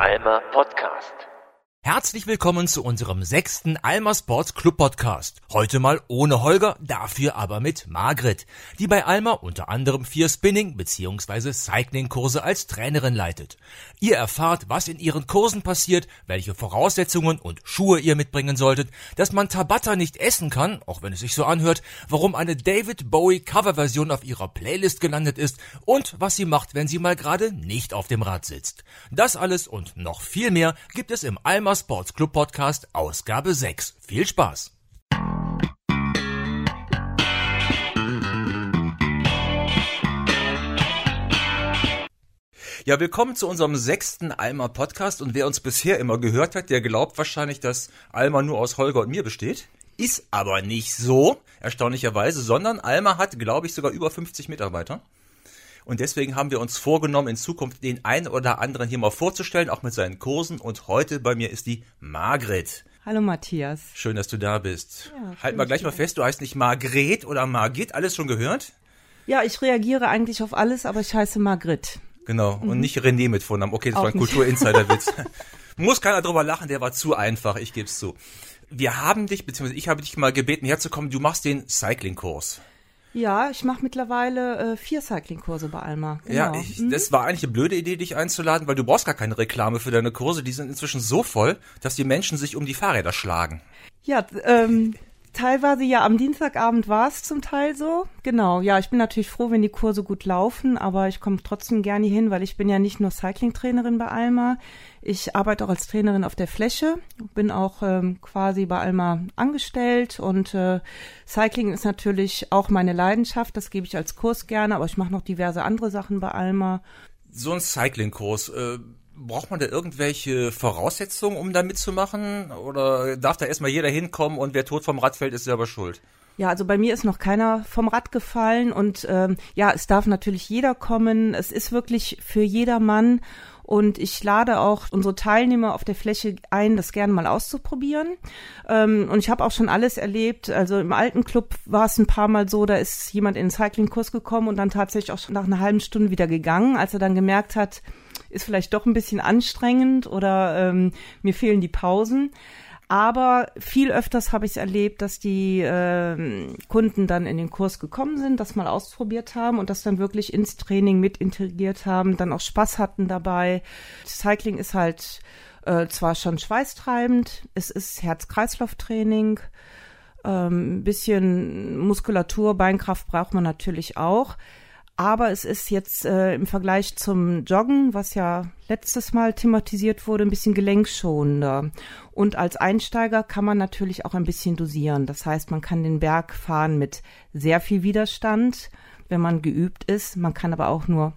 Alma Podcast. Herzlich willkommen zu unserem sechsten Alma Sports Club Podcast. Heute mal ohne Holger, dafür aber mit Margret, die bei Alma unter anderem vier Spinning- bzw. Cycling-Kurse als Trainerin leitet. Ihr erfahrt, was in ihren Kursen passiert, welche Voraussetzungen und Schuhe ihr mitbringen solltet, dass man Tabata nicht essen kann, auch wenn es sich so anhört, warum eine David Bowie Coverversion auf ihrer Playlist gelandet ist und was sie macht, wenn sie mal gerade nicht auf dem Rad sitzt. Das alles und noch viel mehr gibt es im Alma Sports Club Podcast Ausgabe 6. Viel Spaß! Ja, willkommen zu unserem sechsten Alma Podcast und wer uns bisher immer gehört hat, der glaubt wahrscheinlich, dass Alma nur aus Holger und mir besteht. Ist aber nicht so, erstaunlicherweise, sondern Alma hat, glaube ich, sogar über 50 Mitarbeiter. Und deswegen haben wir uns vorgenommen, in Zukunft den einen oder anderen hier mal vorzustellen, auch mit seinen Kursen. Und heute bei mir ist die Margret. Hallo Matthias. Schön, dass du da bist. Ja, halt mal gleich mal fest, du heißt nicht Margret oder Margit, alles schon gehört? Ja, ich reagiere eigentlich auf alles, aber ich heiße Margrit. Genau, und nicht René mit Vornamen. Okay, das Auch war ein. Kultur-Insider-Witz. Muss keiner drüber lachen, der war zu einfach, ich geb's zu. Wir haben dich, beziehungsweise ich habe dich mal gebeten herzukommen, du machst den Cycling-Kurs. Ja, ich mache mittlerweile äh, vier Cycling-Kurse bei Alma. Genau. Ja, ich, das war eigentlich eine blöde Idee, dich einzuladen, weil du brauchst gar keine Reklame für deine Kurse. Die sind inzwischen so voll, dass die Menschen sich um die Fahrräder schlagen. Ja, ähm, teilweise ja am Dienstagabend war es zum Teil so. Genau, ja, ich bin natürlich froh, wenn die Kurse gut laufen, aber ich komme trotzdem gerne hin, weil ich bin ja nicht nur Cycling-Trainerin bei Alma. Ich arbeite auch als Trainerin auf der Fläche, bin auch ähm, quasi bei Alma angestellt und äh, Cycling ist natürlich auch meine Leidenschaft, das gebe ich als Kurs gerne, aber ich mache noch diverse andere Sachen bei Alma. So ein Cycling-Kurs, äh, braucht man da irgendwelche Voraussetzungen, um da mitzumachen? Oder darf da erstmal jeder hinkommen und wer tot vom Rad fällt, ist selber schuld? Ja, also bei mir ist noch keiner vom Rad gefallen und ähm, ja, es darf natürlich jeder kommen. Es ist wirklich für jedermann und ich lade auch unsere Teilnehmer auf der Fläche ein, das gerne mal auszuprobieren. Ähm, und ich habe auch schon alles erlebt. Also im alten Club war es ein paar Mal so, da ist jemand in den Cycling-Kurs gekommen und dann tatsächlich auch schon nach einer halben Stunde wieder gegangen, als er dann gemerkt hat, ist vielleicht doch ein bisschen anstrengend oder ähm, mir fehlen die Pausen. Aber viel öfters habe ich es erlebt, dass die ähm, Kunden dann in den Kurs gekommen sind, das mal ausprobiert haben und das dann wirklich ins Training mit integriert haben, dann auch Spaß hatten dabei. Cycling ist halt äh, zwar schon schweißtreibend, es ist Herz-Kreislauf-Training, ähm, ein bisschen Muskulatur, Beinkraft braucht man natürlich auch. Aber es ist jetzt äh, im Vergleich zum Joggen, was ja letztes Mal thematisiert wurde, ein bisschen gelenkschonender. Und als Einsteiger kann man natürlich auch ein bisschen dosieren. Das heißt, man kann den Berg fahren mit sehr viel Widerstand, wenn man geübt ist. Man kann aber auch nur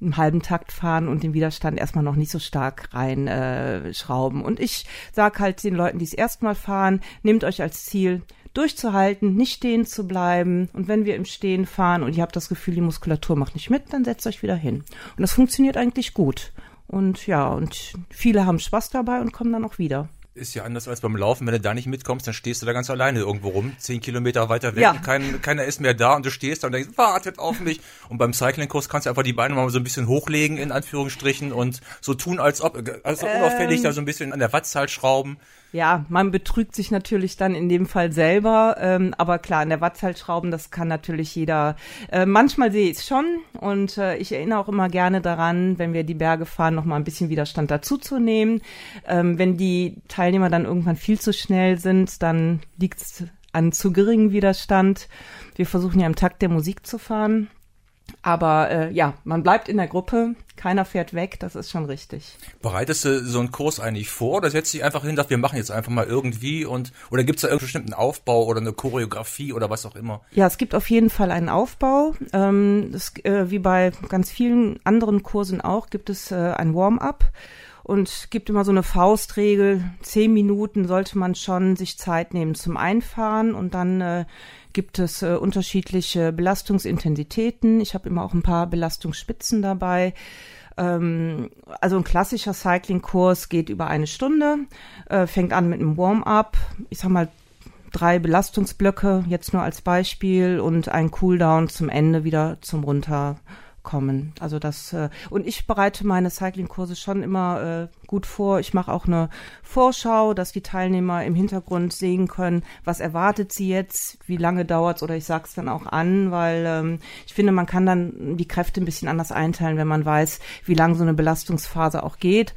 im halben Takt fahren und den Widerstand erstmal noch nicht so stark reinschrauben. Äh, schrauben. und ich sag halt den Leuten, die es erstmal fahren, nehmt euch als Ziel, durchzuhalten, nicht stehen zu bleiben. Und wenn wir im Stehen fahren und ihr habt das Gefühl, die Muskulatur macht nicht mit, dann setzt euch wieder hin. Und das funktioniert eigentlich gut. Und ja, und viele haben Spaß dabei und kommen dann auch wieder. Ist ja anders als beim Laufen. Wenn du da nicht mitkommst, dann stehst du da ganz alleine irgendwo rum, zehn Kilometer weiter weg, Ja. und kein, keiner ist mehr da und du stehst da und denkst, wartet auf mich. Und beim Cycling-Kurs kannst du einfach die Beine mal so ein bisschen hochlegen, in Anführungsstrichen, und so tun, als ob, also unauffällig da so ein bisschen an der Wattzahl schrauben. Ja, man betrügt sich natürlich dann in dem Fall selber, ähm, aber klar, an der Wattzahl schrauben, das kann natürlich jeder. Äh, manchmal sehe ich es schon und äh, ich erinnere auch immer gerne daran, wenn wir die Berge fahren, noch mal ein bisschen Widerstand dazuzunehmen. Ähm, wenn die Teilnehmer dann irgendwann viel zu schnell sind, dann liegt es an zu geringem Widerstand. Wir versuchen ja im Takt der Musik zu fahren. Aber äh, ja, man bleibt in der Gruppe, keiner fährt weg, das ist schon richtig. Bereitest du so einen Kurs eigentlich vor oder setzt dich einfach hin, dass wir machen jetzt einfach mal irgendwie und oder gibt's da irgendeinen bestimmten Aufbau oder eine Choreografie oder was auch immer? Ja, es gibt auf jeden Fall einen Aufbau. Ähm, das, äh, wie bei ganz vielen anderen Kursen auch, gibt es äh, ein Warm-up und gibt immer so eine Faustregel. Zehn Minuten sollte man schon sich Zeit nehmen zum Einfahren und dann äh, gibt es äh, unterschiedliche Belastungsintensitäten. Ich habe immer auch ein paar Belastungsspitzen dabei. Ähm, also ein klassischer Cycling-Kurs geht über eine Stunde, äh, fängt an mit einem Warm-up. Ich sag mal drei Belastungsblöcke, jetzt nur als Beispiel, und ein Cooldown zum Ende wieder zum Runterkommen kommen. Also das äh, und ich bereite meine Cycling-Kurse schon immer äh, gut vor. Ich mache auch eine Vorschau, dass die Teilnehmer im Hintergrund sehen können, was erwartet sie jetzt, wie lange dauert's oder ich sag's dann auch an, weil ähm, ich finde, man kann dann die Kräfte ein bisschen anders einteilen, wenn man weiß, wie lang so eine Belastungsphase auch geht.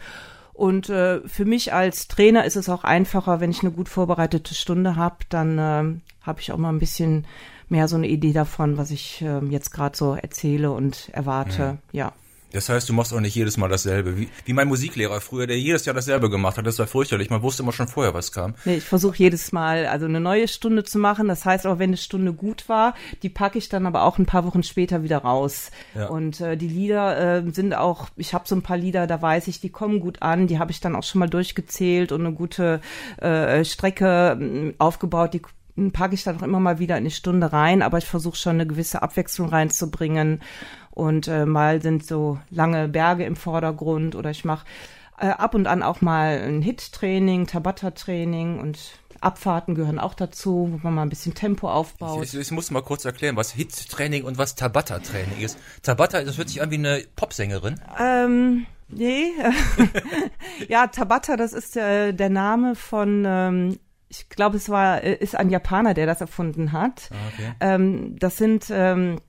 Und äh, für mich als Trainer ist es auch einfacher, wenn ich eine gut vorbereitete Stunde habe, dann äh, habe ich auch mal ein bisschen mehr so eine Idee davon, was ich äh, jetzt gerade so erzähle und erwarte. Ja. ja. Das heißt, du machst auch nicht jedes Mal dasselbe. Wie, wie mein Musiklehrer früher, der jedes Jahr dasselbe gemacht hat. Das war fürchterlich. Man wusste immer schon vorher, was kam. Nee, ich versuche jedes Mal also eine neue Stunde zu machen. Das heißt aber, wenn eine Stunde gut war, die packe ich dann aber auch ein paar Wochen später wieder raus. Ja. Und äh, die Lieder äh, sind auch, ich habe so ein paar Lieder, da weiß ich, die kommen gut an. Die habe ich dann auch schon mal durchgezählt und eine gute äh, Strecke äh, aufgebaut. Die packe ich dann auch immer mal wieder in die Stunde rein, aber ich versuche schon eine gewisse Abwechslung reinzubringen. Und äh, mal sind so lange Berge im Vordergrund oder ich mache äh, ab und an auch mal ein Hit-Training, Tabata-Training und Abfahrten gehören auch dazu, wo man mal ein bisschen Tempo aufbaut. Ich, ich muss mal kurz erklären, was Hit-Training und was Tabata-Training ist. Tabata, das hört sich an wie eine Popsängerin. Ähm, nee. ja, Tabata, das ist äh, der Name von ähm, ich glaube, es war, äh, ist ein Japaner, der das erfunden hat. Ah, okay. Ähm, das sind ähm,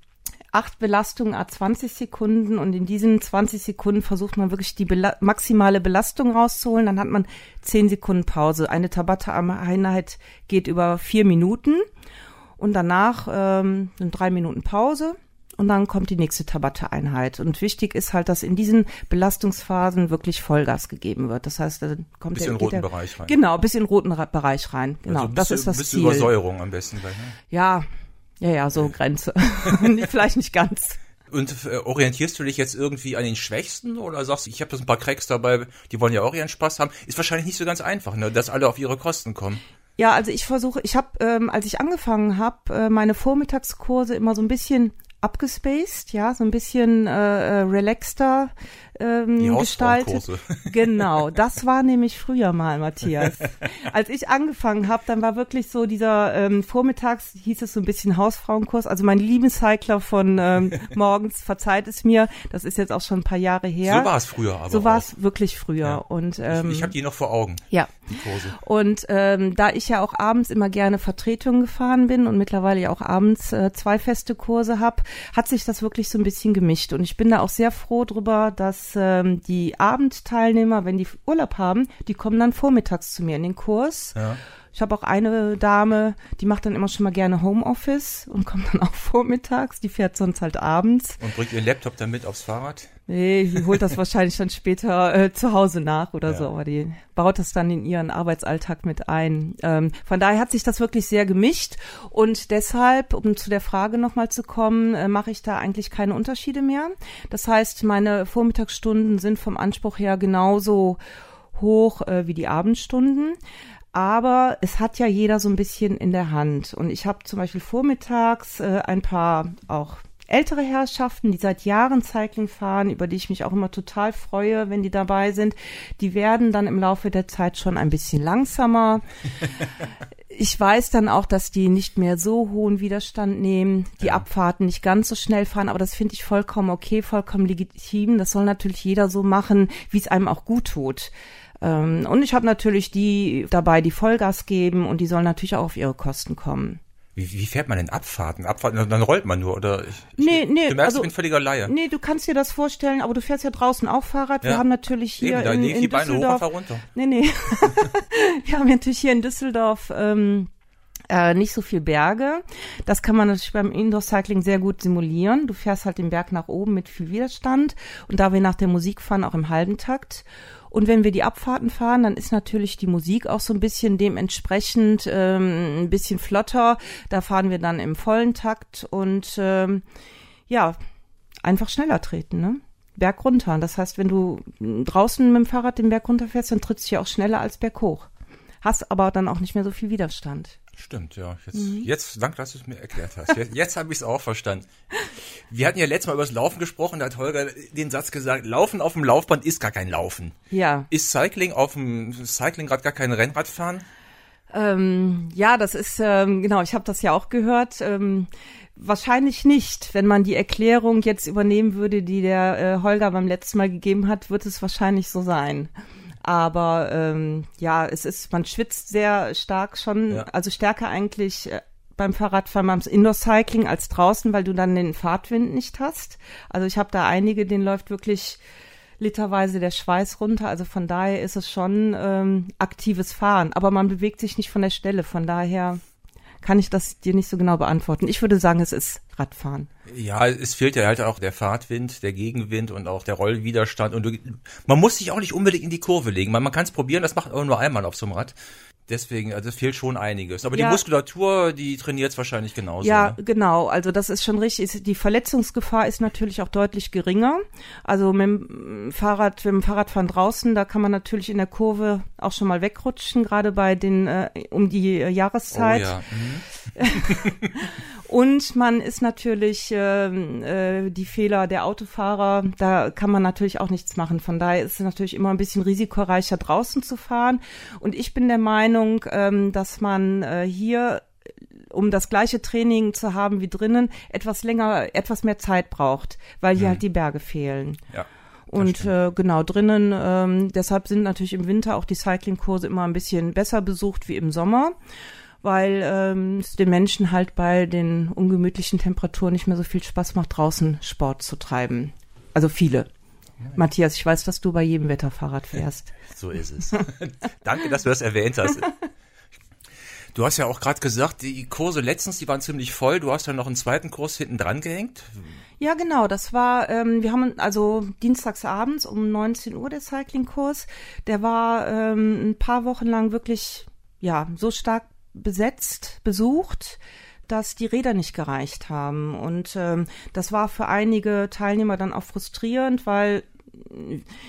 acht Belastungen a 20 Sekunden und in diesen 20 Sekunden versucht man wirklich die Bela maximale Belastung rauszuholen. Dann hat man zehn Sekunden Pause. Eine Tabata-Einheit geht über vier Minuten und danach ähm, sind drei Minuten Pause und dann kommt die nächste Tabata-Einheit. Und wichtig ist halt, dass in diesen Belastungsphasen wirklich Vollgas gegeben wird. Das heißt, da kommt bis der, in den roten der, Bereich rein. Genau, bis in den roten Bereich rein. Genau, also das ist das bis Ziel. Übersäuerung am besten gleich. Ne? Ja, ja, ja, so Grenze. Vielleicht nicht ganz. Und äh, orientierst du dich jetzt irgendwie an den Schwächsten oder sagst du, ich habe das ein paar Cracks dabei, die wollen ja auch ihren Spaß haben? Ist wahrscheinlich nicht so ganz einfach, ne, dass alle auf ihre Kosten kommen. Ja, also ich versuche, ich habe, ähm, als ich angefangen habe, äh, meine Vormittagskurse immer so ein bisschen abgespaced, ja, so ein bisschen äh, äh relaxter ähm, gestaltet. Genau, das war nämlich früher mal, Matthias. Als ich angefangen habe, dann war wirklich so dieser ähm, Vormittags hieß es so ein bisschen Hausfrauenkurs. Also mein Lieblingscycler von ähm, morgens verzeiht es mir. Das ist jetzt auch schon ein paar Jahre her. So war es früher, aber so war es wirklich früher. Ja. Und ähm, ich, ich habe die noch vor Augen. Ja. Die Kurse. Und ähm, da ich ja auch abends immer gerne Vertretungen gefahren bin und mittlerweile ja auch abends äh, zwei feste Kurse habe, hat sich das wirklich so ein bisschen gemischt. Und ich bin da auch sehr froh drüber, dass ähm, die Abendteilnehmer, wenn die Urlaub haben, die kommen dann vormittags zu mir in den Kurs. Ja. Ich habe auch eine Dame, die macht dann immer schon mal gerne Homeoffice und kommt dann auch vormittags. Die fährt sonst halt abends. Und bringt ihren Laptop dann mit aufs Fahrrad? Nee, die holt das wahrscheinlich dann später äh, zu Hause nach oder ja. so, aber die baut das dann in ihren Arbeitsalltag mit ein. Ähm, von daher hat sich das wirklich sehr gemischt und deshalb, um zu der Frage nochmal zu kommen, äh, mache ich da eigentlich keine Unterschiede mehr. Das heißt, meine Vormittagsstunden sind vom Anspruch her genauso hoch äh, wie die Abendstunden. Aber es hat ja jeder so ein bisschen in der Hand. Und ich habe zum Beispiel vormittags äh, ein paar auch ältere Herrschaften, die seit Jahren Cycling fahren, über die ich mich auch immer total freue, wenn die dabei sind. Die werden dann im Laufe der Zeit schon ein bisschen langsamer. ich weiß dann auch, dass die nicht mehr so hohen Widerstand nehmen, die ja. Abfahrten nicht ganz so schnell fahren, aber das finde ich vollkommen okay, vollkommen legitim. Das soll natürlich jeder so machen, wie es einem auch gut tut. Ähm, und ich habe natürlich die dabei, die Vollgas geben und die sollen natürlich auch auf ihre Kosten kommen. Wie, wie fährt man denn Abfahrten? Abfahrten, dann rollt man nur, oder? Ich, nee, nee. Du merkst, also, ich bin völliger Laie. Nee, du kannst dir das vorstellen, aber du fährst ja draußen auch Fahrrad. Ja. Wir haben natürlich hier Eben, da in, in die Düsseldorf... Beine hoch, runter. Nee, nee. Wir haben natürlich hier in Düsseldorf... Ähm, äh, nicht so viel Berge. Das kann man natürlich beim Indoor-Cycling sehr gut simulieren. Du fährst halt den Berg nach oben mit viel Widerstand und da wir nach der Musik fahren, auch im halben Takt. Und wenn wir die Abfahrten fahren, dann ist natürlich die Musik auch so ein bisschen dementsprechend ähm, ein bisschen flotter. Da fahren wir dann im vollen Takt und ähm, ja, einfach schneller treten, ne? Berg runter. Das heißt, wenn du draußen mit dem Fahrrad den Berg runterfährst, dann trittst du ja auch schneller als Berg hoch. Hast aber dann auch nicht mehr so viel Widerstand. Stimmt, ja. Jetzt, mhm. jetzt danke, dass du es mir erklärt hast. Jetzt, jetzt habe ich es auch verstanden. Wir hatten ja letztes Mal über das Laufen gesprochen, da hat Holger den Satz gesagt, Laufen auf dem Laufband ist gar kein Laufen. Ja. Ist Cycling auf dem Cycling gerade gar kein Rennradfahren? Ähm, ja, das ist, ähm, genau, ich habe das ja auch gehört. Ähm, wahrscheinlich nicht. Wenn man die Erklärung jetzt übernehmen würde, die der äh, Holger beim letzten Mal gegeben hat, wird es wahrscheinlich so sein. Aber ähm, ja, es ist, man schwitzt sehr stark schon, ja. also stärker eigentlich äh, beim Fahrradfahren beim Indoor-Cycling als draußen, weil du dann den Fahrtwind nicht hast. Also ich habe da einige, denen läuft wirklich literweise der Schweiß runter. Also von daher ist es schon ähm, aktives Fahren. Aber man bewegt sich nicht von der Stelle. Von daher kann ich das dir nicht so genau beantworten. Ich würde sagen, es ist Radfahren. Ja, es fehlt ja halt auch der Fahrtwind, der Gegenwind und auch der Rollwiderstand. Und du, man muss sich auch nicht unbedingt in die Kurve legen. Man, man kann es probieren, das macht aber nur einmal auf so einem Rad. Deswegen, also es fehlt schon einiges. Aber ja. die Muskulatur, die trainiert wahrscheinlich genauso. Ja, ne? genau. Also das ist schon richtig. Die Verletzungsgefahr ist natürlich auch deutlich geringer. Also mit dem Fahrrad, mit dem Fahrradfahren draußen, da kann man natürlich in der Kurve auch schon mal wegrutschen, gerade bei den äh, um die äh, Jahreszeit. Oh ja. Mhm. Und man ist natürlich äh, äh, die Fehler der Autofahrer, da kann man natürlich auch nichts machen. Von daher ist es natürlich immer ein bisschen risikoreicher draußen zu fahren. Und ich bin der Meinung, ähm, dass man äh, hier um das gleiche Training zu haben wie drinnen, etwas länger, etwas mehr Zeit braucht, weil hier mhm. halt die Berge fehlen. Ja. Und äh, genau drinnen, ähm, deshalb sind natürlich im Winter auch die Cyclingkurse immer ein bisschen besser besucht wie im Sommer weil ähm, es den Menschen halt bei den ungemütlichen Temperaturen nicht mehr so viel Spaß macht, draußen Sport zu treiben. Also viele. Matthias, ich weiß, dass du bei jedem Wetter Fahrrad fährst. So ist es. Danke, dass du das erwähnt hast. Du hast ja auch gerade gesagt, die Kurse letztens, die waren ziemlich voll. Du hast ja noch einen zweiten Kurs hinten dran gehängt. Ja, genau. Das war, ähm, wir haben also dienstags abends um 19 Uhr der Cycling-Kurs. Der war ähm, ein paar Wochen lang wirklich, ja, so stark besetzt, besucht, dass die Räder nicht gereicht haben. Und ähm, das war für einige Teilnehmer dann auch frustrierend, weil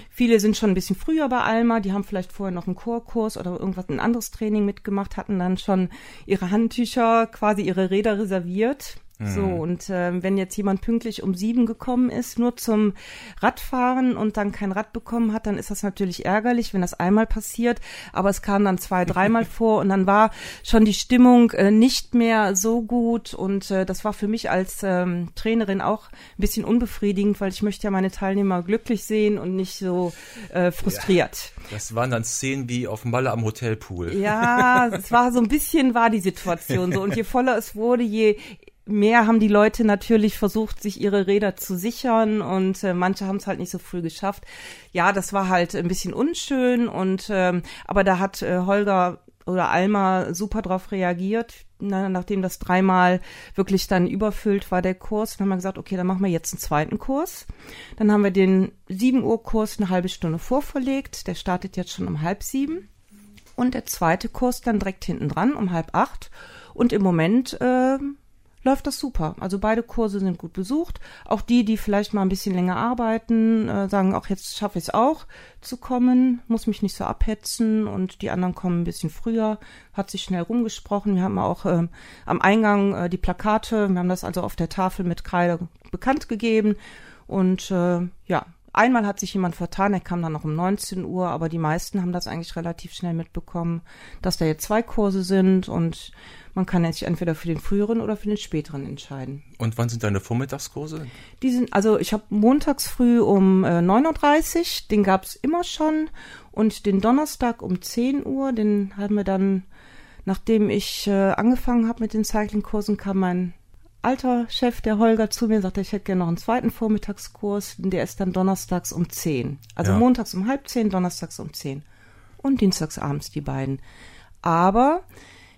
viele sind schon ein bisschen früher bei Alma, die haben vielleicht vorher noch einen Chorkurs oder irgendwas, ein anderes Training mitgemacht, hatten dann schon ihre Handtücher, quasi ihre Räder reserviert so, mhm. und äh, wenn jetzt jemand pünktlich um sieben gekommen ist, nur zum Radfahren und dann kein Rad bekommen hat, dann ist das natürlich ärgerlich, wenn das einmal passiert. Aber es kam dann zwei, dreimal vor und dann war schon die Stimmung äh, nicht mehr so gut. Und äh, das war für mich als ähm, Trainerin auch ein bisschen unbefriedigend, weil ich möchte ja meine Teilnehmer glücklich sehen und nicht so äh, frustriert. Ja, das waren dann Szenen wie auf Malle am Hotelpool. Ja, es war so ein bisschen war die Situation so. Und je voller es wurde, je mehr haben die Leute natürlich versucht, sich ihre Räder zu sichern und äh, manche haben es halt nicht so früh geschafft. Ja, das war halt ein bisschen unschön und ähm, aber da hat äh, Holger oder Alma super drauf reagiert. Na, nachdem das dreimal wirklich dann überfüllt war, der Kurs, dann haben wir gesagt, okay, dann machen wir jetzt einen zweiten Kurs. Dann haben wir den 7 Uhr Kurs eine halbe Stunde vorverlegt. Der startet jetzt schon um halb sieben. Und der zweite Kurs dann direkt hinten dran um halb acht. Und im Moment äh, läuft das super. Also beide Kurse sind gut besucht. Auch die, die vielleicht mal ein bisschen länger arbeiten, äh, sagen auch jetzt schaffe ich es auch zu kommen, muss mich nicht so abhetzen und die anderen kommen ein bisschen früher, hat sich schnell rumgesprochen. Wir haben auch äh, am Eingang äh, die Plakate, wir haben das also auf der Tafel mit Kreide bekannt gegeben und äh, ja, Einmal hat sich jemand vertan, er kam dann noch um 19 Uhr, aber die meisten haben das eigentlich relativ schnell mitbekommen, dass da jetzt zwei Kurse sind und man kann sich entweder für den früheren oder für den späteren entscheiden. Und wann sind deine Vormittagskurse? Die sind, also ich habe montags früh um äh, 9.30 Uhr, den gab's immer schon. Und den Donnerstag um 10 Uhr, den haben wir dann, nachdem ich äh, angefangen habe mit den Cycling-Kursen, kam mein alter Chef, der Holger, zu mir und sagte, ich hätte gerne noch einen zweiten Vormittagskurs. Der ist dann donnerstags um 10. Also ja. montags um halb 10, donnerstags um 10. Und dienstags abends die beiden. Aber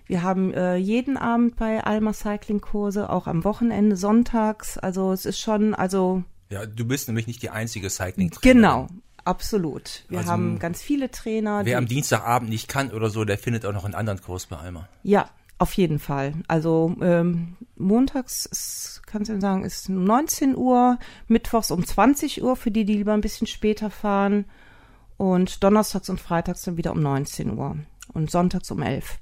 wir haben äh, jeden Abend bei Alma Cycling Kurse, auch am Wochenende, sonntags. Also es ist schon, also. Ja, du bist nämlich nicht die einzige cycling Trainerin. Genau, absolut. Wir also, haben ganz viele Trainer. Wer am Dienstagabend nicht kann oder so, der findet auch noch einen anderen Kurs bei Alma. Ja, auf jeden Fall. Also ähm, montags ist, kannst du sagen, ist 19 Uhr, mittwochs um 20 Uhr für die, die lieber ein bisschen später fahren und donnerstags und freitags dann wieder um 19 Uhr und sonntags um 11.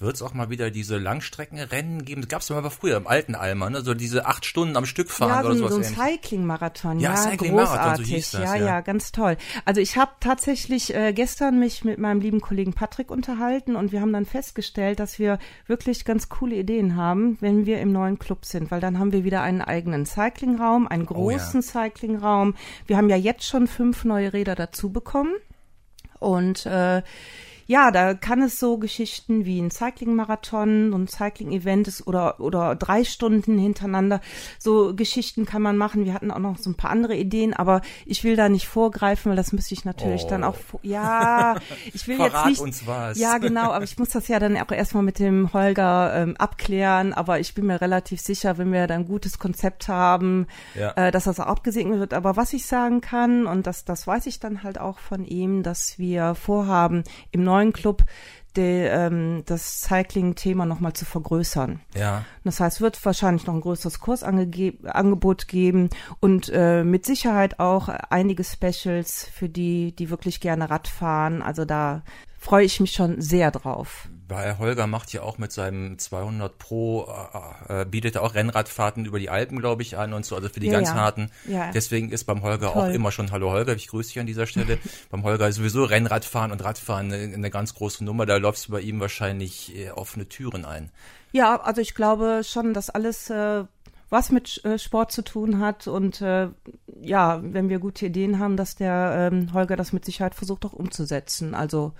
wird es auch mal wieder diese Langstreckenrennen geben? Das gab es ja mal früher im alten Alma, ne? so diese acht Stunden am Stück fahren ja, oder so, sowas. so ein Cycling-Marathon, ja, ja, Cycling-Marathon, großartig. so hieß das, ja, ja. ja, ganz toll. Also ich habe tatsächlich äh, gestern mich mit meinem lieben Kollegen Patrick unterhalten und wir haben dann festgestellt, dass wir wirklich ganz coole Ideen haben, wenn wir im neuen Club sind, weil dann haben wir wieder einen eigenen Cyclingraum, einen Oh großen Cyclingraum. Wir haben ja jetzt schon fünf neue Räder dazu bekommen und äh, ja, da kann es so Geschichten wie ein Cycling-Marathon, ein Cycling-Event ist oder, oder drei Stunden hintereinander. So Geschichten kann man machen. Wir hatten auch noch so ein paar andere Ideen, aber ich will da nicht vorgreifen, weil das müsste ich natürlich Oh. dann auch, ja, ich will Verrat jetzt nicht. uns was. Ja, genau, aber ich muss das ja dann auch erstmal mit dem Holger ähm, abklären, aber ich bin mir relativ sicher, wenn wir dann ein gutes Konzept haben, Ja. äh, dass das auch abgesegnet wird. Aber was ich sagen kann, und das, das weiß ich dann halt auch von ihm, dass wir vorhaben, im neuen Club de, ähm, das Cycling-Thema nochmal zu vergrößern. Ja. Das heißt, es wird wahrscheinlich noch ein größeres Kursangebot geben und äh, mit Sicherheit auch einige Specials für die, die wirklich gerne Rad fahren. Also da freue ich mich schon sehr drauf. Weil Holger macht ja auch mit seinem 200 Pro, äh, äh, bietet er auch Rennradfahrten über die Alpen, glaube ich, an und so, also für die Ja, ganz ja. harten. Ja. Deswegen ist beim Holger Toll. auch immer schon, hallo Holger, ich grüße dich an dieser Stelle. beim Holger ist sowieso Rennradfahren und Radfahren eine, eine ganz große Nummer, da läufst du bei ihm wahrscheinlich äh, offene Türen ein. Ja, also ich glaube schon, dass alles äh, was mit äh, Sport zu tun hat und äh, ja, wenn wir gute Ideen haben, dass der ähm, Holger das mit Sicherheit versucht auch umzusetzen. Also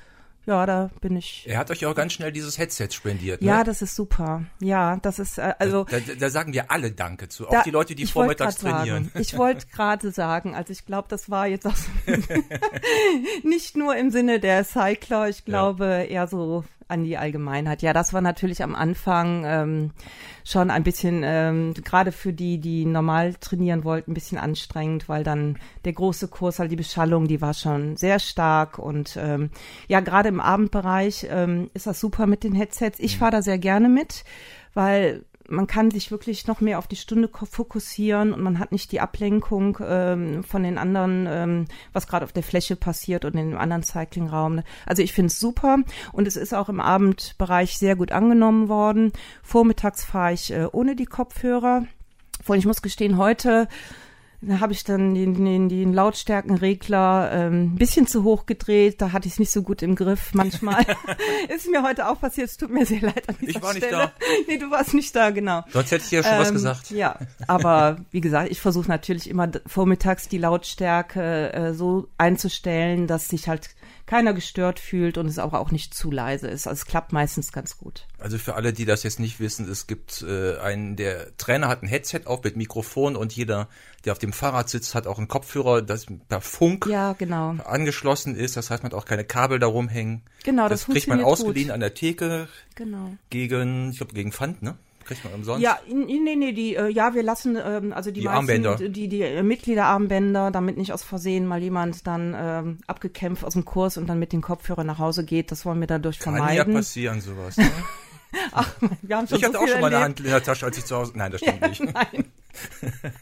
ja, da bin ich. Er hat euch ja auch ganz schnell dieses Headset spendiert. Ja, ne? das ist super. Ja, das ist äh, also. da, da, da sagen wir alle Danke zu, auch Da- die Leute, die vormittags trainieren. Sagen, ich wollte gerade sagen, also ich glaube, das war jetzt auch so nicht nur im Sinne der Cycler, ich glaube eher so an die Allgemeinheit. Ja, das war natürlich am Anfang ähm, schon ein bisschen, ähm, gerade für die, die normal trainieren wollten, ein bisschen anstrengend, weil dann der große Kurs, halt die Beschallung, die war schon sehr stark und ähm, ja, gerade im Abendbereich ähm, ist das super mit den Headsets. Ich fahre da sehr gerne mit, weil man kann sich wirklich noch mehr auf die Stunde fokussieren und man hat nicht die Ablenkung ähm, von den anderen, ähm, was gerade auf der Fläche passiert und in dem anderen Cyclingraum. Also ich finde es super und es ist auch im Abendbereich sehr gut angenommen worden. Vormittags fahre ich äh, ohne die Kopfhörer. Vor allem, ich muss gestehen, heute da habe ich dann den, den, den Lautstärkenregler ähm, ein bisschen zu hoch gedreht. Da hatte ich es nicht so gut im Griff. Manchmal ist mir heute auch passiert. Es tut mir sehr leid an dieser Ich war nicht Stelle. da. Nee, du warst nicht da, genau. Sonst hätte ich ja schon was Ähm, gesagt. Ja, aber wie gesagt, ich versuche natürlich immer vormittags die Lautstärke äh, so einzustellen, dass sich halt keiner gestört fühlt und es aber auch nicht zu leise ist. Also es klappt meistens ganz gut. Also für alle, die das jetzt nicht wissen, es gibt äh, einen, der Trainer hat ein Headset auf mit Mikrofon und jeder, der auf dem Fahrrad sitzt, hat auch einen Kopfhörer, das per Funk Ja, genau. angeschlossen ist. Das heißt, man hat auch keine Kabel da rumhängen. Genau, das, das kriegt man ausgeliehen Gut. an der Theke Genau. gegen, ich glaube gegen Pfand, ne? Kriegt man umsonst. Ja, nee, nee, die, äh, ja, wir lassen, ähm, also die, Die meisten, Armbänder. die, die äh, Mitgliederarmbänder, damit nicht aus Versehen mal jemand dann ähm, abgekämpft aus dem Kurs und dann mit den Kopfhörern nach Hause geht. Das wollen wir dadurch Kann ja vermeiden. passieren, sowas. Ne? wir haben schon Ich so hatte auch schon mal eine. Hand in der Tasche, als ich zu Hause. Nein, das stimmt nicht. Nein.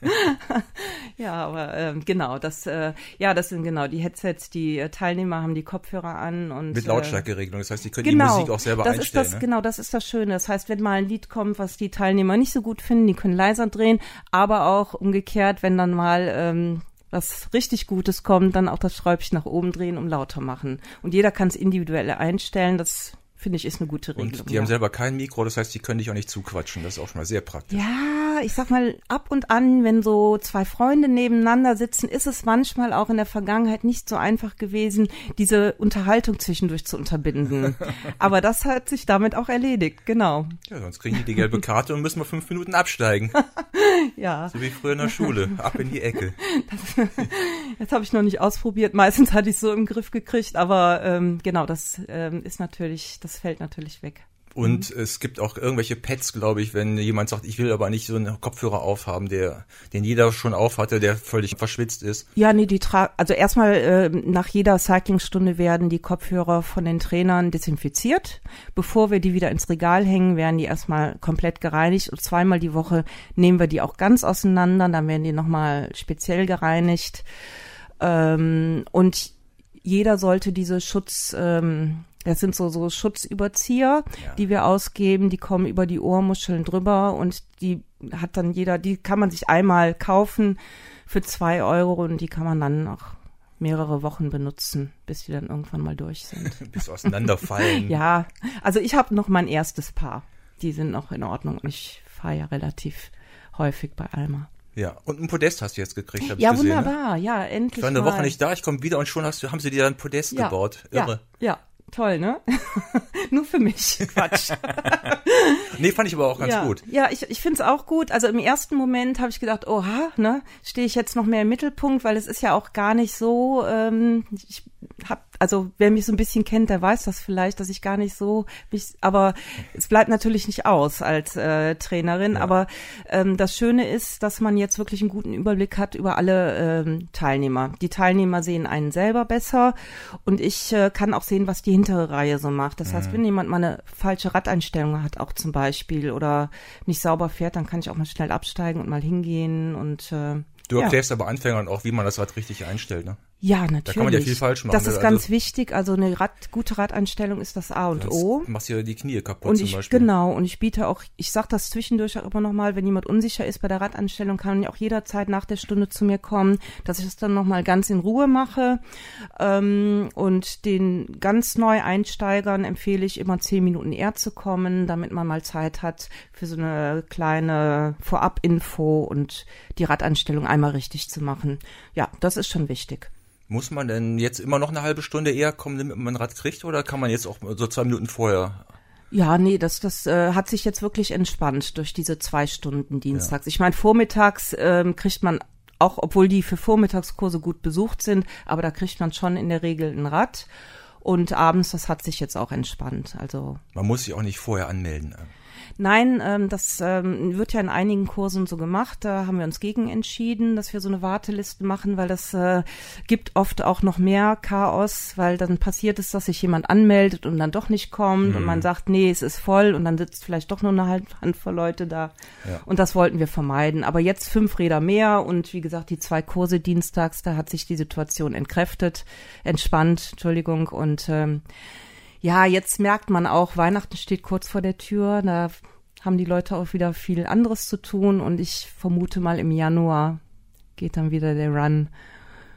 ja, aber ähm, genau, das, äh, ja, das sind genau die Headsets. Die äh, Teilnehmer haben die Kopfhörer an und Mit äh, Lautstärkeregelung. Das heißt, die können Genau, die Musik auch selber das einstellen. ist das, ne? Genau, das ist das Schöne. Das heißt, wenn mal ein Lied kommt, was die Teilnehmer nicht so gut finden, die können leiser drehen, aber auch umgekehrt, wenn dann mal ähm, was richtig Gutes kommt, dann auch das Schräubchen nach oben drehen, um lauter machen. Und jeder kann es individuell einstellen. Das finde ich ist eine gute Regelung. Und die ja. haben selber kein Mikro, das heißt, die können dich auch nicht zuquatschen. Das ist auch schon mal sehr praktisch. Ja, ich sag mal, ab und an, wenn so zwei Freunde nebeneinander sitzen, ist es manchmal auch in der Vergangenheit nicht so einfach gewesen, diese Unterhaltung zwischendurch zu unterbinden. Aber das hat sich damit auch erledigt, genau. Ja, sonst kriegen die die gelbe Karte und müssen mal fünf Minuten absteigen. Ja, So wie früher in der Schule. Ab in die Ecke. das habe ich noch nicht ausprobiert. Meistens hatte ich es so im Griff gekriegt, aber ähm, genau, das ähm, ist natürlich, das fällt natürlich weg. Und es gibt auch irgendwelche Pads, glaube ich, wenn jemand sagt, ich will aber nicht so einen Kopfhörer aufhaben, der, den jeder schon aufhatte, der völlig verschwitzt ist. Ja, nee, die tra also erstmal äh, nach jeder Cyclingstunde werden die Kopfhörer von den Trainern desinfiziert. Bevor wir die wieder ins Regal hängen, werden die erstmal komplett gereinigt und zweimal die Woche nehmen wir die auch ganz auseinander, dann werden die nochmal speziell gereinigt. Ähm, und jeder sollte diese Schutz ähm, Das sind so, so Schutzüberzieher, Ja. die wir ausgeben, die kommen über die Ohrmuscheln drüber und die hat dann jeder, die kann man sich einmal kaufen für zwei Euro und die kann man dann noch mehrere Wochen benutzen, bis die dann irgendwann mal durch sind. Bis auseinanderfallen. ja, also ich habe noch mein erstes Paar. Die sind noch in Ordnung. Ich fahre ja relativ häufig bei Alma. Ja. Und ein Podest hast du jetzt gekriegt, hab Ja, ich gesehen. Ne? wunderbar. Ja, endlich Ich war eine mal. Woche nicht da, ich komme wieder und schon hast du, haben sie dir ein Podest ja, gebaut. Irre. Ja, ja, toll, ne? Nur für mich. Quatsch. Nee, fand ich aber auch ganz ja. gut. Ja, ich, ich finde es auch gut. Also im ersten Moment habe ich gedacht, oha, ne, stehe ich jetzt noch mehr im Mittelpunkt, weil es ist ja auch gar nicht so, ähm, ich hab, also wer mich so ein bisschen kennt, der weiß das vielleicht, dass ich gar nicht so, mich, aber es bleibt natürlich nicht aus als äh, Trainerin. Ja. Aber ähm, das Schöne ist, dass man jetzt wirklich einen guten Überblick hat über alle ähm, Teilnehmer. Die Teilnehmer sehen einen selber besser und ich äh, kann auch sehen, was die hintere Reihe so macht. Das Mhm. heißt, wenn jemand mal eine falsche Radeinstellung hat, auch zum Beispiel, oder nicht sauber fährt, dann kann ich auch mal schnell absteigen und mal hingehen und äh, Du ja. erklärst aber Anfängern auch, wie man das Rad richtig einstellt, ne? Ja, natürlich. kann man ja viel falsch machen, Das ne? ist Also- ganz wichtig. Also eine Rad, gute Radeinstellung ist das A und Sonst O. machst ja die Knie kaputt Und zum ich, Beispiel. genau, und ich biete auch, ich sage das zwischendurch auch immer nochmal, wenn jemand unsicher ist bei der Radanstellung, kann auch jederzeit nach der Stunde zu mir kommen, dass ich das dann nochmal ganz in Ruhe mache. Ähm, und den ganz neu Einsteigern empfehle ich immer zehn Minuten eher zu kommen, damit man mal Zeit hat für so eine kleine Vorab-Info und die Radanstellung einmal richtig zu machen. Ja, das ist schon wichtig. Muss man denn jetzt immer noch eine halbe Stunde eher kommen, damit man ein Rad kriegt, oder kann man jetzt auch so zwei Minuten vorher? Ja, nee, das, das äh, hat sich jetzt wirklich entspannt durch diese zwei Stunden dienstags. Ich meine, vormittags ähm, kriegt man auch, obwohl die für Vormittagskurse gut besucht sind, aber da kriegt man schon in der Regel ein Rad. Und abends, das hat sich jetzt auch entspannt. Also Man muss sich auch nicht vorher anmelden. Nein, ähm, das ähm, wird ja in einigen Kursen so gemacht. Da haben wir uns gegen entschieden, dass wir so eine Warteliste machen, weil das äh, gibt oft auch noch mehr Chaos, weil dann passiert es, dass sich jemand anmeldet und dann doch nicht kommt und man sagt, nee, es ist voll und dann sitzt vielleicht doch nur eine Handvoll Leute da. Ja. Und das wollten wir vermeiden. Aber jetzt fünf Räder mehr und wie gesagt, die zwei Kurse dienstags, da hat sich die Situation entkräftet, entspannt, Entschuldigung, und ähm, ja, jetzt merkt man auch, Weihnachten steht kurz vor der Tür, da haben die Leute auch wieder viel anderes zu tun und ich vermute mal im Januar geht dann wieder der Run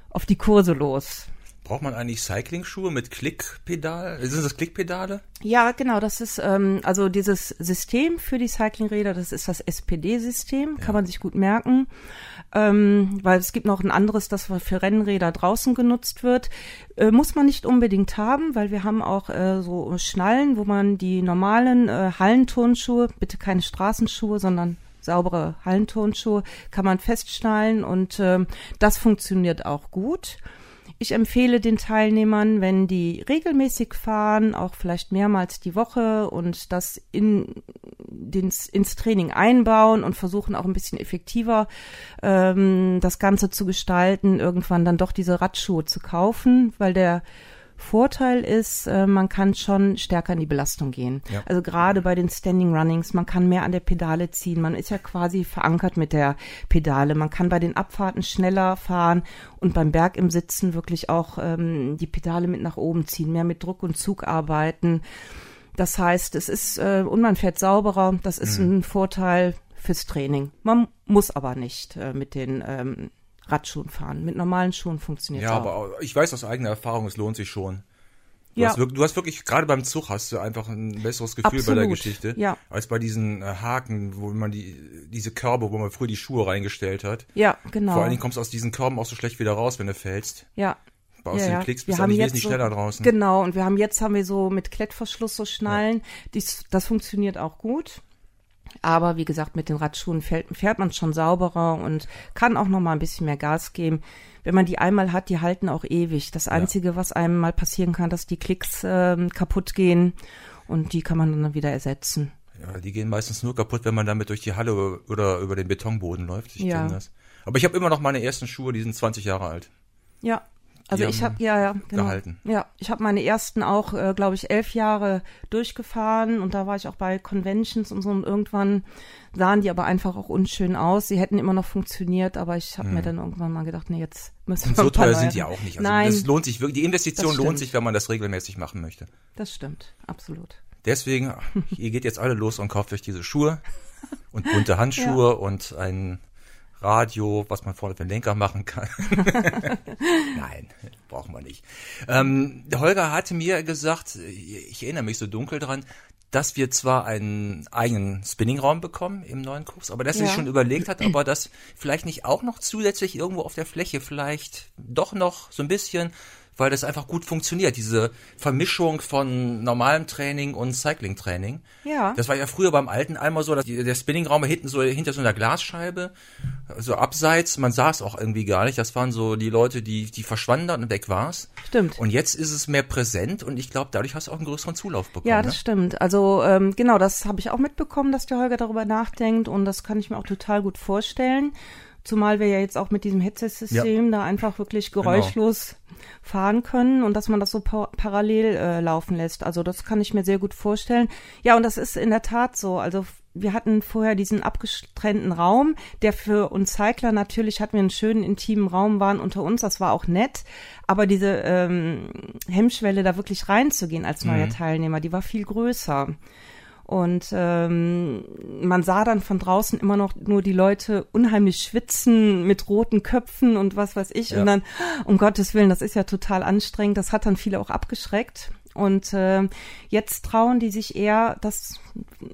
auf die Kurse los. Braucht man eigentlich Cycling-Schuhe mit Klickpedal? Sind das Klickpedale? Ja, genau, das ist ähm, also dieses System für die Cyclingräder, das ist das SPD-System, kann man sich gut merken, ähm, weil es gibt noch ein anderes, das für Rennräder draußen genutzt wird. Äh, muss man nicht unbedingt haben, weil wir haben auch äh, so Schnallen, wo man die normalen äh, Hallenturnschuhe, bitte keine Straßenschuhe, sondern saubere Hallenturnschuhe, kann man festschnallen und ähm, das funktioniert auch gut. Ich empfehle den Teilnehmern, wenn die regelmäßig fahren, auch vielleicht mehrmals die Woche und das in, ins, ins Training einbauen und versuchen auch ein bisschen effektiver ähm, das Ganze zu gestalten, irgendwann dann doch diese Radschuhe zu kaufen, weil der Vorteil ist, äh, man kann schon stärker in die Belastung gehen. Ja. Also gerade bei den Standing Runnings, man kann mehr an der Pedale ziehen. Man ist ja quasi verankert mit der Pedale. Man kann bei den Abfahrten schneller fahren und beim Berg im Sitzen wirklich auch ähm, die Pedale mit nach oben ziehen, mehr mit Druck und Zug arbeiten. Das heißt, es ist äh, und man fährt sauberer. Das ist ein Vorteil fürs Training. Man muss aber nicht äh, mit den ähm, Radschuhen fahren. Mit normalen Schuhen funktioniert Ja, auch. aber auch- ich weiß aus eigener Erfahrung, es lohnt sich schon. Du, Ja. hast wirklich, du hast wirklich, gerade beim Zug hast du einfach ein besseres Gefühl bei der Absolut, Geschichte. ja. Als bei diesen äh, Haken, wo man die, diese Körbe, wo man früher die Schuhe reingestellt hat. ja, genau. Vor allen Dingen kommst du aus diesen Körben auch so schlecht wieder raus, wenn du fällst. Ja. Aus ja, den ja. Klicks bist du wesentlich so, schneller draußen. Genau, und wir haben jetzt haben wir so mit Klettverschluss so Schnallen, dies, das funktioniert auch gut. Aber wie gesagt, mit den Radschuhen fährt, fährt man schon sauberer und kann auch noch mal ein bisschen mehr Gas geben. Wenn man die einmal hat, die halten auch ewig. Das Einzige, was einem mal passieren kann, dass die Klicks ähm, kaputt gehen und die kann man dann wieder ersetzen. Ja, die gehen meistens nur kaputt, wenn man damit durch die Halle oder über den Betonboden läuft. Ich Ja. kenne das. Aber ich habe immer noch meine ersten Schuhe, die sind 20 Jahre alt. Ja, Also ich habe ja, ja genau. gehalten. Ja, ich habe meine ersten auch, äh, glaube ich, elf Jahre durchgefahren und da war ich auch bei Conventions und so und irgendwann sahen die aber einfach auch unschön aus. Sie hätten immer noch funktioniert, aber ich habe mir dann irgendwann mal gedacht, nee, jetzt müssen Mhm. Und wir so ein paar teuer sind die auch nicht. Also Nein, das lohnt sich wirklich. Die Investition lohnt sich, wenn man das regelmäßig machen möchte. das stimmt, absolut. Deswegen, ihr geht jetzt alle los und kauft euch diese Schuhe und bunte Handschuhe und ein Radio, was man vorne für den Lenker machen kann. Nein, brauchen wir nicht. Ähm, Holger hatte mir gesagt, ich erinnere mich so dunkel dran, dass wir zwar einen eigenen Spinningraum bekommen im neuen Kurs, aber dass er Ja. sich schon überlegt hat, aber das vielleicht nicht auch noch zusätzlich irgendwo auf der Fläche vielleicht doch noch so ein bisschen, weil das einfach gut funktioniert, diese Vermischung von normalem Training und Cycling-Training. Ja. Das war ja früher beim alten einmal so, dass die, der Spinningraum hinten so hinter so einer Glasscheibe, so abseits, man sah es auch irgendwie gar nicht. Das waren so die Leute, die, die verschwanden dann und weg war's. Stimmt. Und jetzt ist es mehr präsent und ich glaube, dadurch hast du auch einen größeren Zulauf bekommen. Ja, das ne? stimmt. Also ähm, genau, das habe ich auch mitbekommen, dass der Holger darüber nachdenkt und das kann ich mir auch total gut vorstellen. Zumal wir ja jetzt auch mit diesem Headset-System da einfach wirklich Genau. geräuschlos fahren können und dass man das so pa parallel äh, laufen lässt. Also das kann ich mir sehr gut vorstellen. Ja, und das ist in der Tat so. Also wir hatten vorher diesen abgetrennten Raum, der für uns Cycler natürlich hatten wir einen schönen intimen Raum, waren unter uns, das war auch nett, aber diese ähm, Hemmschwelle, da wirklich reinzugehen als neuer Teilnehmer, die war viel größer. Und ähm, man sah dann von draußen immer noch nur die Leute unheimlich schwitzen mit roten Köpfen und was weiß ich. Ja. Und dann, um Gottes Willen, das ist ja total anstrengend. Das hat dann viele auch abgeschreckt. Und äh, jetzt trauen die sich eher, das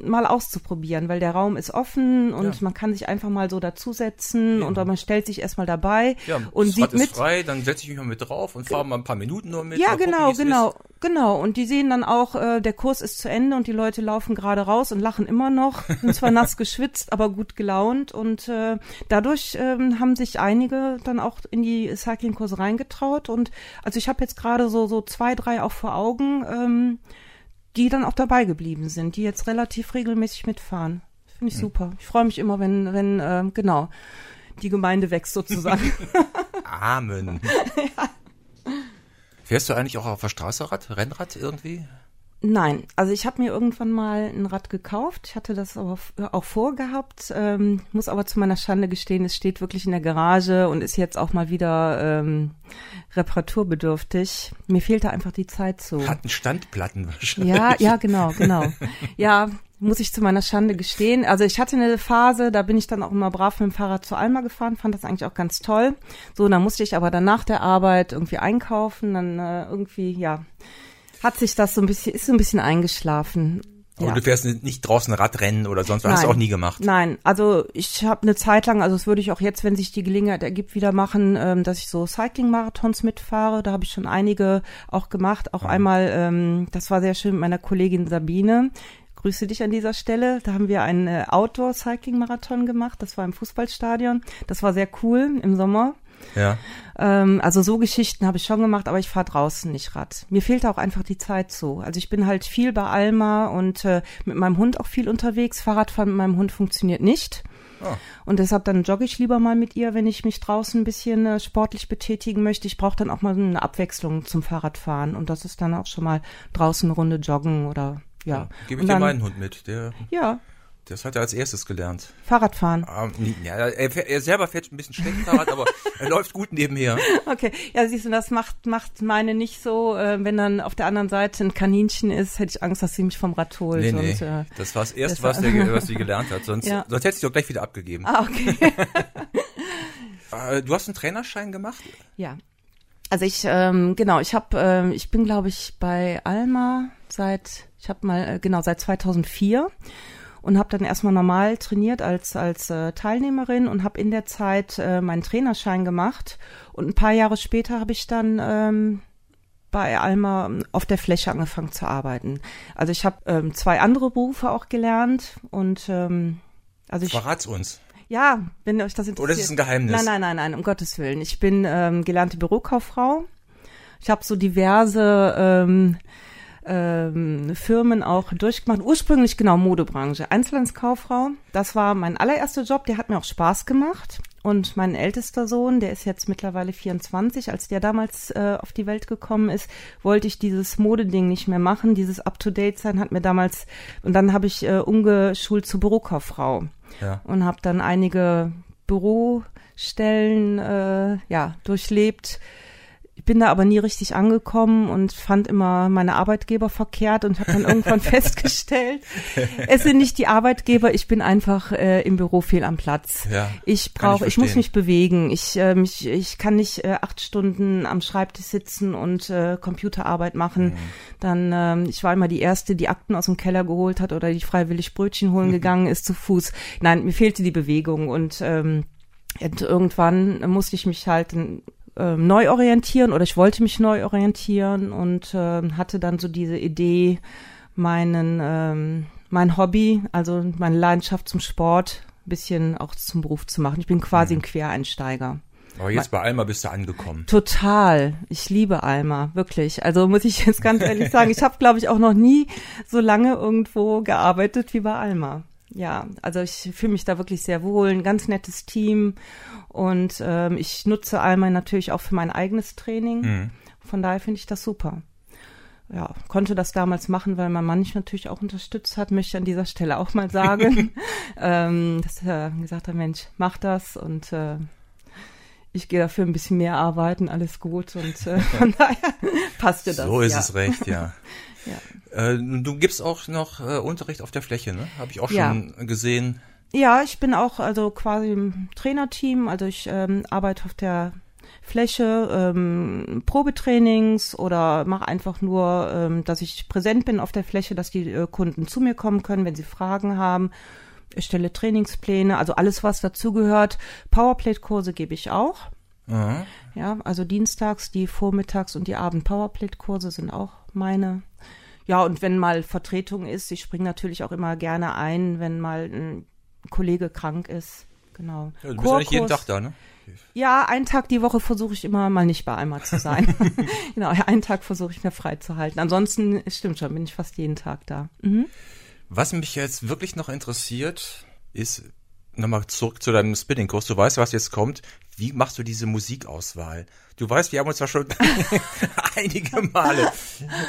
mal auszuprobieren, weil der Raum ist offen und Ja. man kann sich einfach mal so dazusetzen und man stellt sich erstmal dabei Ja, und sieht mit. frei, dann setze ich mich mal mit drauf und fahre mal ein paar Minuten nur mit. Ja, mal gucken, genau, genau, genau. Und die sehen dann auch, äh, der Kurs ist zu Ende und die Leute laufen gerade raus und lachen immer noch, sind zwar nass geschwitzt, aber gut gelaunt. Und äh, dadurch ähm, haben sich einige dann auch in die Cycling-Kurse reingetraut. Und also ich habe jetzt gerade so so zwei, drei auch vor Augen, ähm, die dann auch dabei geblieben sind, die jetzt relativ regelmäßig mitfahren. Finde ich super. Ich freue mich immer, wenn, wenn, äh, genau, die Gemeinde wächst sozusagen. Amen. Fährst du eigentlich auch auf der Straße Rad, Rennrad irgendwie? Nein, also ich habe mir irgendwann mal ein Rad gekauft. Ich hatte das aber auch vorgehabt, ähm, muss aber zu meiner Schande gestehen, es steht wirklich in der Garage und ist jetzt auch mal wieder ähm, reparaturbedürftig. Mir fehlte einfach die Zeit zu. Hatten Standplatten wahrscheinlich. Ja, ja, genau, genau. Ja, muss ich zu meiner Schande gestehen. Also ich hatte eine Phase, da bin ich dann auch immer brav mit dem Fahrrad zur Alma gefahren, fand das eigentlich auch ganz toll. So, dann musste ich aber dann nach der Arbeit irgendwie einkaufen, dann äh, irgendwie, ja, hat sich das so ein bisschen, ist so ein bisschen eingeschlafen. Aber ja. du fährst nicht draußen Radrennen oder sonst was, hast du auch nie gemacht. Nein, also ich habe eine Zeit lang, also das würde ich auch jetzt, wenn sich die Gelegenheit ergibt, wieder machen, ähm, dass ich so Cycling-Marathons mitfahre. Da habe ich schon einige auch gemacht. Auch einmal, ähm, das war sehr schön mit meiner Kollegin Sabine. Grüße dich an dieser Stelle. Da haben wir einen äh, Outdoor-Cycling-Marathon gemacht. Das war im Fußballstadion. Das war sehr cool im Sommer. Ja. Ähm, also so Geschichten habe ich schon gemacht, aber ich fahre draußen nicht Rad. Mir fehlt auch einfach die Zeit so. Also ich bin halt viel bei Alma und äh, mit meinem Hund auch viel unterwegs. Fahrradfahren mit meinem Hund funktioniert nicht. Oh. Und deshalb dann jogge ich lieber mal mit ihr, wenn ich mich draußen ein bisschen äh, sportlich betätigen möchte. Ich brauche dann auch mal eine Abwechslung zum Fahrradfahren. Und das ist dann auch schon mal draußen eine Runde joggen oder ja. Gebe Und ich dir meinen Hund mit. Der, Ja, das hat er als erstes gelernt. Fahrradfahren. Ähm, ja, er, er selber fährt ein bisschen schlecht Fahrrad, aber er läuft gut nebenher. Okay, ja, siehst du, das macht, macht meine nicht so. Äh, wenn dann auf der anderen Seite ein Kaninchen ist, hätte ich Angst, dass sie mich vom Rad holt. Nee, nee. Und, äh, das war das Erste, was, der, was sie gelernt hat. Sonst, Ja. sonst hätte sie doch gleich wieder abgegeben. ah, okay. Äh, du hast einen Trainerschein gemacht? ja. Also ich, ähm, genau, ich habe, ähm, ich bin, glaube ich, bei Alma seit, ich habe mal, äh, genau, seit 2004 und habe dann erstmal normal trainiert als als äh, Teilnehmerin und habe in der Zeit äh, meinen Trainerschein gemacht und ein paar Jahre später habe ich dann ähm, bei Alma auf der Fläche angefangen zu arbeiten. Also ich habe ähm, zwei andere Berufe auch gelernt und ähm, also ich Verrat's uns. ja, wenn euch das interessiert. Oder ist es ein Geheimnis? Nein, nein, nein, nein, um Gottes Willen. Ich bin ähm, gelernte Bürokauffrau. Ich habe so diverse ähm, ähm, Firmen auch durchgemacht. Ursprünglich genau Modebranche, Einzelhandelskauffrau. Das war mein allererster Job, der hat mir auch Spaß gemacht. Und mein ältester Sohn, der ist jetzt mittlerweile 24, als der damals äh, auf die Welt gekommen ist, wollte ich dieses Modeding nicht mehr machen. Dieses Up-to-Date sein hat mir damals, und dann habe ich äh, umgeschult zur Bürokauffrau ja. und habe dann einige Bürostellen äh, ja durchlebt bin da aber nie richtig angekommen und fand immer meine Arbeitgeber verkehrt und habe dann irgendwann festgestellt, es sind nicht die Arbeitgeber, ich bin einfach äh, im Büro fehl am Platz. Ja, ich brauche, ich, ich, muss mich bewegen. Ich, äh, mich, ich kann nicht äh, acht Stunden am Schreibtisch sitzen und äh, Computerarbeit machen. Mhm. Dann, äh, ich war immer die erste, die Akten aus dem Keller geholt hat oder die freiwillig Brötchen holen gegangen ist zu Fuß. Nein, mir fehlte die Bewegung und ähm, und irgendwann musste ich mich halt äh, neu orientieren oder ich wollte mich neu orientieren und äh, hatte dann so diese Idee, meinen ähm, mein Hobby, also meine Leidenschaft zum Sport, bisschen auch zum Beruf zu machen. Ich bin quasi mhm. ein Quereinsteiger. Aber jetzt bei Alma bist du angekommen. Total. Ich liebe Alma, wirklich. Also muss ich jetzt ganz ehrlich sagen, ich habe, glaube ich, auch noch nie so lange irgendwo gearbeitet wie bei Alma. Ja, also ich fühle mich da wirklich sehr wohl, ein ganz nettes Team und ähm, ich nutze Alma natürlich auch für mein eigenes Training. Mhm. Von daher finde ich das super. Ja, konnte das damals machen, weil mein Mann mich natürlich auch unterstützt hat, möchte ich an dieser Stelle auch mal sagen. ähm, dass er gesagt hat, Mensch, mach das und äh, ich gehe dafür ein bisschen mehr arbeiten, alles gut und äh, von daher passte das. So ist ja. es recht, ja. ja. Äh, du gibst auch noch äh, Unterricht auf der Fläche, ne? Habe ich auch schon ja. gesehen. Ja, ich bin auch also quasi im Trainerteam, also ich ähm, arbeite auf der Fläche, ähm, Probetrainings oder mache einfach nur, ähm, dass ich präsent bin auf der Fläche, dass die äh, Kunden zu mir kommen können, wenn sie Fragen haben. Ich stelle Trainingspläne, also alles, was dazugehört. Powerplate-Kurse gebe ich auch. Mhm. Ja, also dienstags, die Vormittags- und die Abend-Powerplate-Kurse sind auch meine. Ja, und wenn mal Vertretung ist, ich springe natürlich auch immer gerne ein, wenn mal ein Kollege krank ist. Genau. Ja, du bist ja nicht jeden Tag da, ne? Ja, einen Tag die Woche versuche ich immer mal nicht bei einmal zu sein. genau, einen Tag versuche ich mir frei zu halten. Ansonsten, stimmt schon, bin ich fast jeden Tag da. Mhm. Was mich jetzt wirklich noch interessiert, ist, nochmal zurück zu deinem Spinning-Kurs. Du weißt, was jetzt kommt. Wie machst du diese Musikauswahl? Du weißt, wir haben uns ja schon einige Male,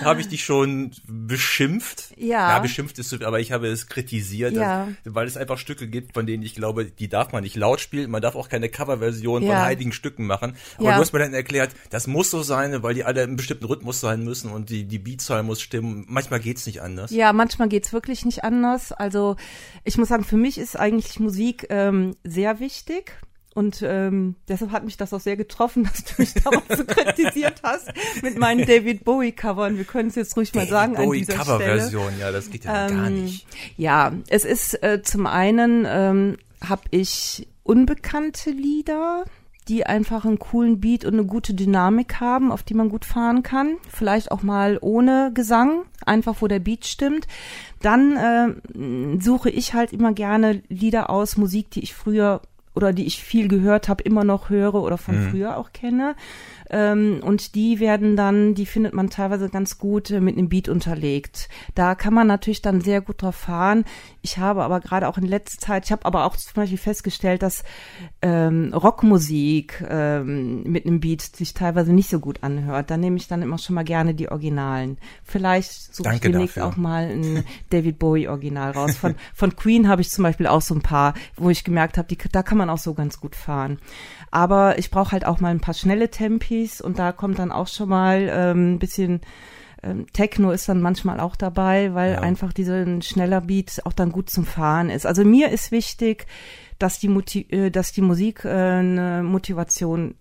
habe ich dich schon beschimpft. Ja. Ja, beschimpft ist so, aber ich habe es kritisiert, ja. dass, weil es einfach Stücke gibt, von denen ich glaube, die darf man nicht laut spielen. Man darf auch keine Coverversion ja. von heiligen Stücken machen. Aber ja. du hast mir dann erklärt, das muss so sein, weil die alle im bestimmten Rhythmus sein müssen und die, die Beatzahl muss stimmen. Manchmal geht's nicht anders. Ja, manchmal geht's wirklich nicht anders. Also ich muss sagen, für mich ist eigentlich Musik ähm, sehr wichtig. Und ähm, deshalb hat mich das auch sehr getroffen, dass du mich damals so kritisiert hast mit meinen David Bowie-Covern. Wir können es jetzt ruhig mal sagen Bowie an dieser Cover Stelle. Version, ja, das geht ja ähm, gar nicht. Ja, es ist äh, zum einen ähm, habe ich unbekannte Lieder, die einfach einen coolen Beat und eine gute Dynamik haben, auf die man gut fahren kann. Vielleicht auch mal ohne Gesang, einfach wo der Beat stimmt. Dann äh, suche ich halt immer gerne Lieder aus, Musik, die ich früher oder die ich viel gehört habe, immer noch höre oder von mhm. früher auch kenne. Ähm, und die werden dann, die findet man teilweise ganz gut äh, mit einem Beat unterlegt. Da kann man natürlich dann sehr gut drauf fahren. Ich habe aber gerade auch in letzter Zeit, ich habe aber auch zum Beispiel festgestellt, dass ähm, Rockmusik ähm, mit einem Beat sich teilweise nicht so gut anhört. Da nehme ich dann immer schon mal gerne die Originalen. Vielleicht suche ich demnächst auch mal ein David Bowie Original raus. Von, von Queen habe ich zum Beispiel auch so ein paar, wo ich gemerkt habe, da kann man auch so ganz gut fahren. Aber ich brauche halt auch mal ein paar schnelle Tempis und da kommt dann auch schon mal ähm, ein bisschen ähm, Techno ist dann manchmal auch dabei, weil ja. einfach dieser schneller Beat auch dann gut zum Fahren ist. Also mir ist wichtig, dass die, Muti äh, dass die Musik äh, eine Motivation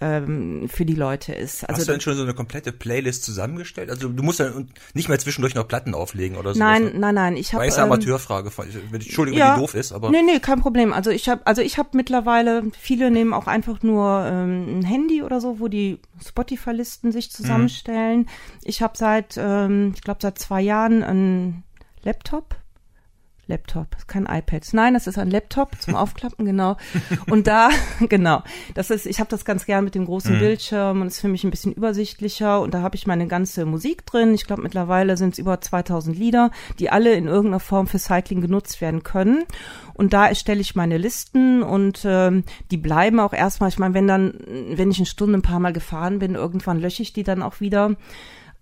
ähm, für die Leute ist. Also Hast du denn schon so eine komplette Playlist zusammengestellt? Also du musst ja nicht mehr zwischendurch noch Platten auflegen oder so. Nein, ne? nein, nein. Ich habe. War eine Amateurfrage. Entschuldigung, ja, wenn die doof ist, aber. Nee, nee, kein Problem. Also ich habe, also ich habe mittlerweile, viele nehmen auch einfach nur ähm, ein Handy oder so, wo die Spotify-Listen sich zusammenstellen. Mhm. Ich habe seit, ähm, ich glaube seit zwei Jahren einen Laptop Laptop, kein iPad. Nein, das ist ein Laptop zum Aufklappen, genau. Und da, genau, das ist, ich habe das ganz gern mit dem großen mhm. Bildschirm und ist für mich ein bisschen übersichtlicher und da habe ich meine ganze Musik drin. Ich glaube, mittlerweile sind es über 2000 Lieder, die alle in irgendeiner Form für Cycling genutzt werden können. Und da erstelle ich meine Listen und ähm, die bleiben auch erstmal. Ich meine, wenn dann, wenn ich eine Stunde ein paar Mal gefahren bin, irgendwann lösche ich die dann auch wieder.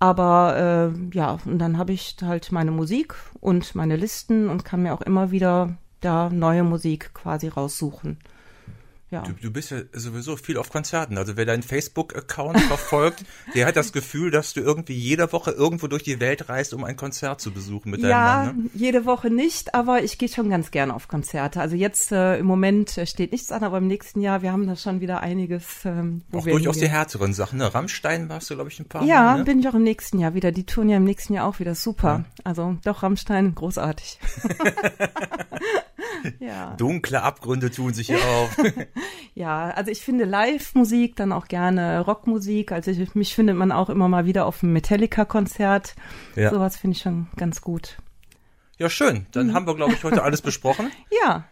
Aber äh, ja, und dann habe ich halt meine Musik und meine Listen und kann mir auch immer wieder da neue Musik quasi raussuchen. Ja. Du, du bist ja sowieso viel auf Konzerten. Also wer deinen Facebook-Account verfolgt, der hat das Gefühl, dass du irgendwie jede Woche irgendwo durch die Welt reist, um ein Konzert zu besuchen mit deinem ja, Mann. Ja, jede Woche nicht, aber ich gehe schon ganz gerne auf Konzerte. Also jetzt äh, im Moment äh, steht nichts an, aber im nächsten Jahr, wir haben da schon wieder einiges. Ähm, wo auch wir durchaus hingehen. die härteren Sachen. Ne? Rammstein warst du, glaube ich, ein paar ja, Mal. Ja, ne? bin ich auch im nächsten Jahr wieder. Die tun ja im nächsten Jahr auch wieder super. Ja. Also doch, Rammstein, großartig. ja. Dunkle Abgründe tun sich hier auf. Ja, also ich finde Live-Musik dann auch gerne Rockmusik. Also ich, mich findet man auch immer mal wieder auf einem Metallica-Konzert. Ja. Sowas finde ich schon ganz gut. Ja, schön. Dann mhm. haben wir, glaube ich, heute alles besprochen. ja.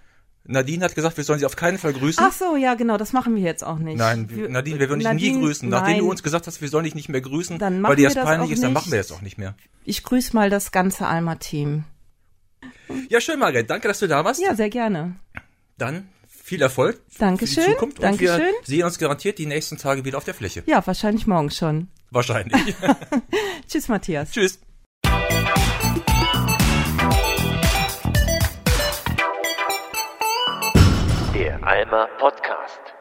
Nadine hat gesagt, wir sollen sie auf keinen Fall grüßen. Ach so, ja, genau, das machen wir jetzt auch nicht. Nein, wir, Nadine, wir würden dich nie grüßen. Nachdem nein. du uns gesagt hast, wir sollen dich nicht mehr grüßen, dann weil dir das peinlich ist, dann machen wir es auch nicht mehr. Ich grüße mal das ganze Alma-Team. Ja, schön, Margret. Danke, dass du da warst. Ja, sehr gerne. Dann viel Erfolg Dankeschön. für die Zukunft. Dankeschön. Und wir sehen uns garantiert die nächsten Tage wieder auf der Fläche. Ja, wahrscheinlich morgen schon. Wahrscheinlich. Tschüss, Matthias. Tschüss. Der Alma Podcast.